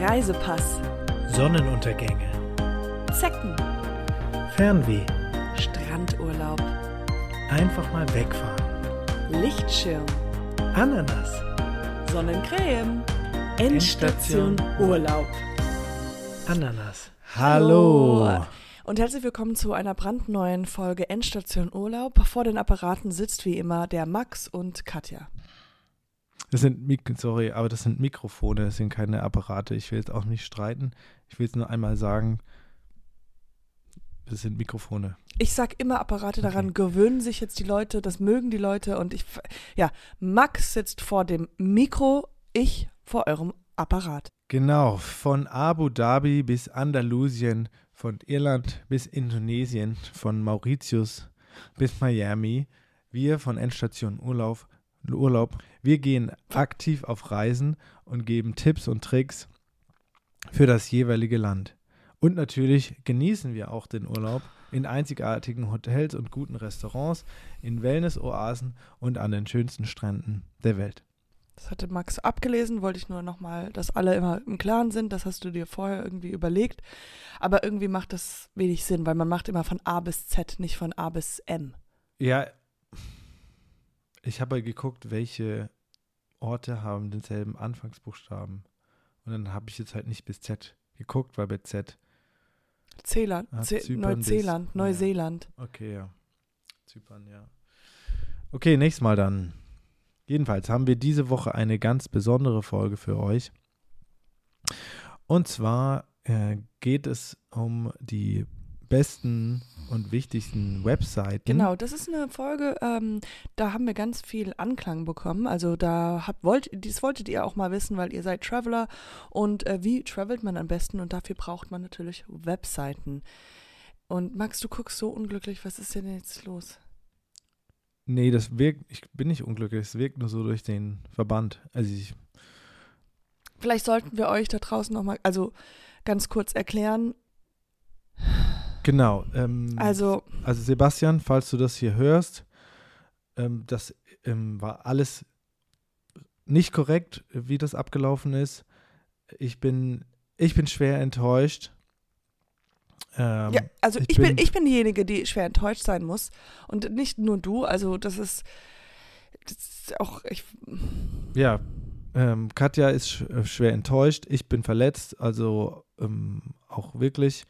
Reisepass, Sonnenuntergänge, Zecken, Fernweh, Strandurlaub, einfach mal wegfahren, Lichtschirm, Ananas, Sonnencreme, Endstation Urlaub. Ananas. Hallo. Und herzlich willkommen zu einer brandneuen Folge Endstation Urlaub. Vor den Apparaten sitzt wie immer der Max und Katja. Das sind, Mik sorry, aber das sind Mikrofone, das sind keine Apparate. Ich will jetzt auch nicht streiten. Ich will jetzt nur einmal sagen, das sind Mikrofone. Ich sag immer Apparate, daran Okay. gewöhnen sich jetzt die Leute, das mögen die Leute und ich, ja, Max sitzt vor dem Mikro, ich vor eurem Apparat. Genau, von Abu Dhabi bis Andalusien, von Irland bis Indonesien, von Mauritius bis Miami. Wir von Endstation Urlaub, Urlaub, wir gehen aktiv auf Reisen und geben Tipps und Tricks für das jeweilige Land. Und natürlich genießen wir auch den Urlaub in einzigartigen Hotels und guten Restaurants, in Wellness-Oasen und an den schönsten Stränden der Welt. Das hatte Max abgelesen, wollte ich nur nochmal, dass alle immer im Klaren sind. Das hast du dir vorher irgendwie überlegt. Aber irgendwie macht das wenig Sinn, weil man macht immer von A bis Z, nicht von A bis M. Ja, ich habe halt geguckt, welche Orte haben denselben Anfangsbuchstaben. Und dann habe ich jetzt halt nicht bis Z geguckt, weil bei Z, Zeeland, Ah, Ze Zypern bis- Neuseeland, ja. Neuseeland. okay, ja. Zypern, ja. Okay, nächstes Mal dann. Jedenfalls haben wir diese Woche eine ganz besondere Folge für euch. Und zwar äh, geht es um die besten und wichtigsten Webseiten. Genau, das ist eine Folge, ähm, da haben wir ganz viel Anklang bekommen. Also da habt, wollt, dies wolltet ihr auch mal wissen, weil ihr seid Traveler. Und äh, wie travelt man am besten? Und dafür braucht man natürlich Webseiten. Und Max, du guckst so unglücklich. Was ist denn jetzt los? Nee, das wirkt, ich bin nicht unglücklich, es wirkt nur so durch den Verband. Also ich, Vielleicht sollten wir euch da draußen nochmal, also ganz kurz erklären. Genau. Ähm, Also, also Sebastian, falls du das hier hörst, ähm, das ähm, war alles nicht korrekt, wie das abgelaufen ist. Ich bin, ich bin schwer enttäuscht. Ähm, ja, also ich ich, bin, ich bin diejenige, die schwer enttäuscht sein muss. Und nicht nur du. Also, das ist, das ist auch, ich, Ja, ähm, Katja ist äh, schwer enttäuscht. Ich bin verletzt, also ähm, auch wirklich.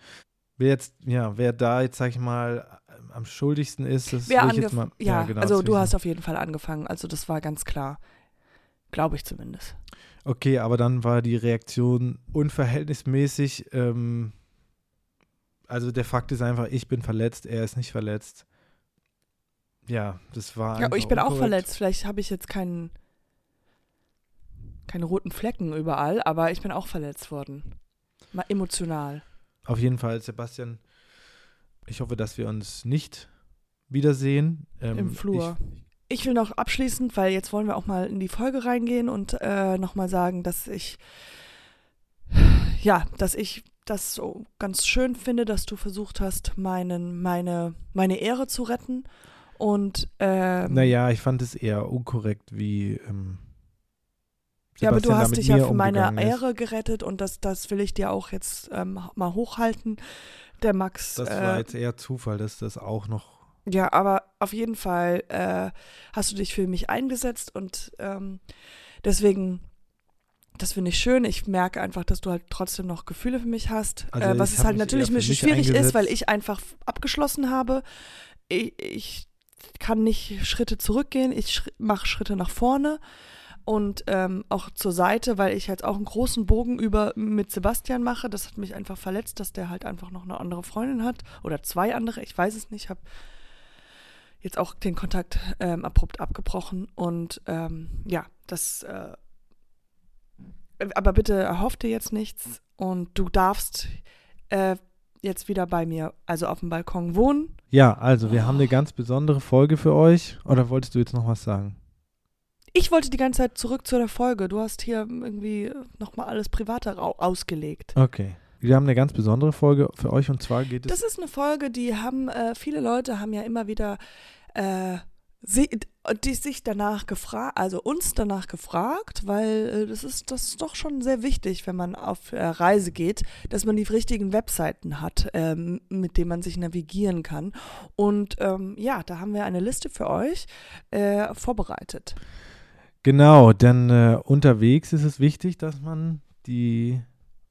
Wer jetzt, ja, wer da jetzt, sag ich mal, am schuldigsten ist, das wer will ich jetzt mal. ja, genau, also du hast auf jeden Fall angefangen. Also, das war ganz klar. Glaube ich zumindest. Okay, aber dann war die Reaktion unverhältnismäßig. Ähm, also der Fakt ist einfach, ich bin verletzt, er ist nicht verletzt. Ja, das war. Ja, ich bin auch unkorrekt. verletzt. Vielleicht habe ich jetzt keinen, keine roten Flecken überall, aber ich bin auch verletzt worden. Mal emotional. Auf jeden Fall, Sebastian. Ich hoffe, dass wir uns nicht wiedersehen. Ähm, Im Flur. Ich will noch abschließend, weil jetzt wollen wir auch mal in die Folge reingehen und äh, nochmal sagen, dass ich, ja, dass ich das so ganz schön finde, dass du versucht hast, meinen, meine, meine Ehre zu retten. Und ähm, Ich, naja, ich fand es eher unkorrekt, wie. Ähm, ja, aber du Sebastian hast dich ja für meine umgegangen ist. Ehre gerettet und das, das will ich dir auch jetzt ähm, mal hochhalten. Der Max. Das äh, war jetzt eher Zufall, dass das auch noch. Ja, aber auf jeden Fall äh, hast du dich für mich eingesetzt und ähm, deswegen, das finde ich schön. Ich merke einfach, dass du halt trotzdem noch Gefühle für mich hast. Also äh, was es halt natürlich ein bisschen schwierig ist, eingesetzt. weil ich einfach abgeschlossen habe. Ich, ich kann nicht Schritte zurückgehen, ich sch mache Schritte nach vorne und ähm, auch zur Seite, weil ich jetzt auch einen großen Bogen über mit Sebastian mache. Das hat mich einfach verletzt, dass der halt einfach noch eine andere Freundin hat oder zwei andere. Ich weiß es nicht. Ich habe jetzt auch den Kontakt ähm, abrupt abgebrochen und ähm, ja, das. Äh, aber bitte erhoff dir jetzt nichts und du darfst äh, jetzt wieder bei mir, also auf dem Balkon wohnen. Ja, also wir haben eine ganz besondere Folge für euch. Oder wolltest du jetzt noch was sagen? Ich wollte die ganze Zeit zurück zu der Folge. Du hast hier irgendwie nochmal alles Private rau- ausgelegt. Okay. Wir haben eine ganz besondere Folge für euch und zwar geht es. Das ist eine Folge, die haben, äh, viele Leute haben ja immer wieder äh, sie, die sich danach gefragt, also uns danach gefragt, weil äh, das ist das ist doch schon sehr wichtig, wenn man auf äh, Reise geht, dass man die richtigen Webseiten hat, ähm, mit denen man sich navigieren kann. Und ähm, ja, da haben wir eine Liste für euch äh, vorbereitet. Genau, denn äh, unterwegs ist es wichtig, dass man die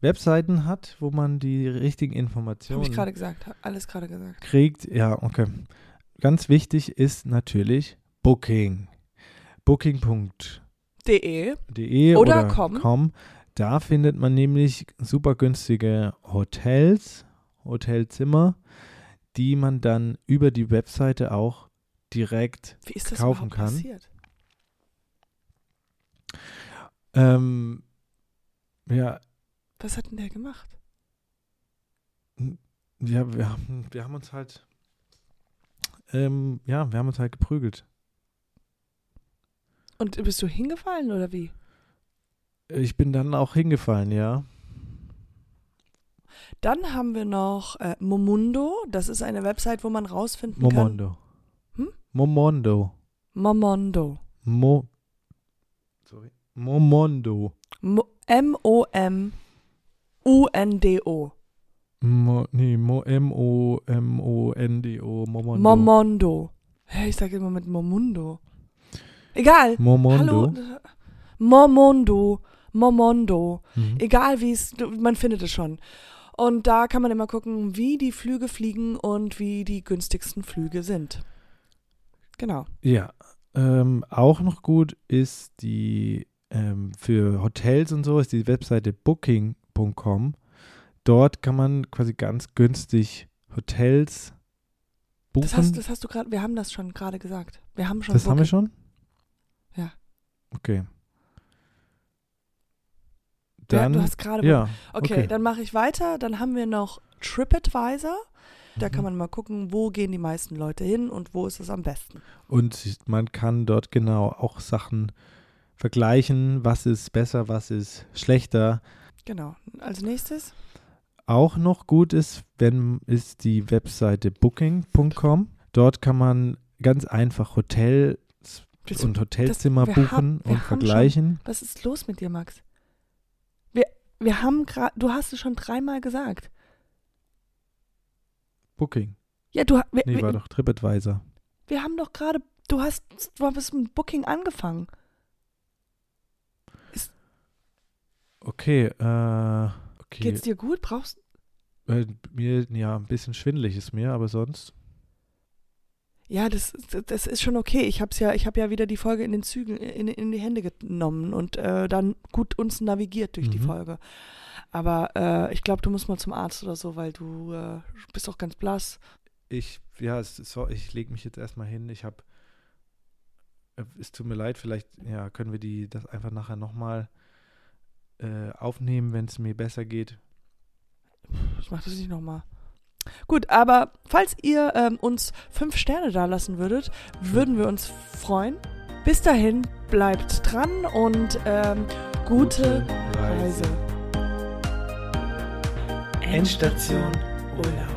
Webseiten hat, wo man die richtigen Habe Informationen ich gerade gesagt, alles gerade gesagt. kriegt. Ja, okay. Ganz wichtig ist natürlich Booking. Booking.de De Oder oder, com. Da findet man nämlich super günstige Hotels, Hotelzimmer, die man dann über die Webseite auch direkt wie ist das kaufen kann. passiert? Ähm, ja, Was hat denn der gemacht? Ja, wir haben, wir haben uns halt, ähm, ja, wir haben uns halt geprügelt. Und bist du hingefallen oder wie? Ich bin dann auch hingefallen, ja. Dann haben wir noch äh, Momundo. Das ist eine Website, wo man rausfinden kann. Momondo. Hm? Momondo. Momondo. Mo, sorry. Momondo. Mo M-O-M-U-N-D-O. Mo, nee, Mo, M-O-M-O-N-D-O. Momondo. Momondo. Hä, ich sage immer mit Momundo. Egal. Momondo. Hallo. Momondo. Momondo. Mhm. Egal wie es, man findet es schon. Und da kann man immer gucken, wie die Flüge fliegen und wie die günstigsten Flüge sind. Genau. Ja, ähm, auch noch gut ist die ähm, für Hotels und so ist die Webseite booking.com. Dort kann man quasi ganz günstig Hotels buchen. Das hast, das hast du gerade, wir haben das schon gerade gesagt. Wir haben schon Das haben wir Booking. schon? Ja. Okay. Ja, Dann, du hast gerade ja, Okay, okay. dann mache ich weiter. Dann haben wir noch TripAdvisor. Da kann Mhm. man mal gucken, wo gehen die meisten Leute hin und wo ist es am besten. Und man kann dort genau auch Sachen vergleichen, was ist besser, was ist schlechter. Genau. Als nächstes. Auch noch gut ist, wenn ist die Webseite booking.com. Dort kann man ganz einfach Hotels und Hotelzimmer wir buchen haben- und vergleichen. Was ist los mit dir, Max? Wir, wir haben gerade, du hast es schon dreimal gesagt. Booking. Ja, du, wir, Nee, war wir, doch TripAdvisor. wir haben doch gerade, du hast, du hast mit Booking angefangen. Okay, äh, okay. Geht's dir gut? Brauchst Äh, mir, ja, ein bisschen schwindelig ist mir, aber sonst. Ja, das, das ist schon okay. Ich hab's ja, ich habe ja wieder die Folge in den Zügen in, in die Hände genommen und äh, dann gut uns navigiert durch die Mhm. Folge. Aber äh, ich glaube, du musst mal zum Arzt oder so, weil du äh, bist auch ganz blass. Ich, ja, es, so, ich lege mich jetzt erstmal hin. Ich habe, es tut mir leid, vielleicht, ja, können wir die, das einfach nachher nochmal äh, aufnehmen, wenn es mir besser geht. Ich mach das nicht nochmal. Gut, aber falls ihr ähm, uns fünf Sterne da lassen würdet, würden wir uns freuen. Bis dahin, bleibt dran und ähm, gute Reise. Endstation Urlaub.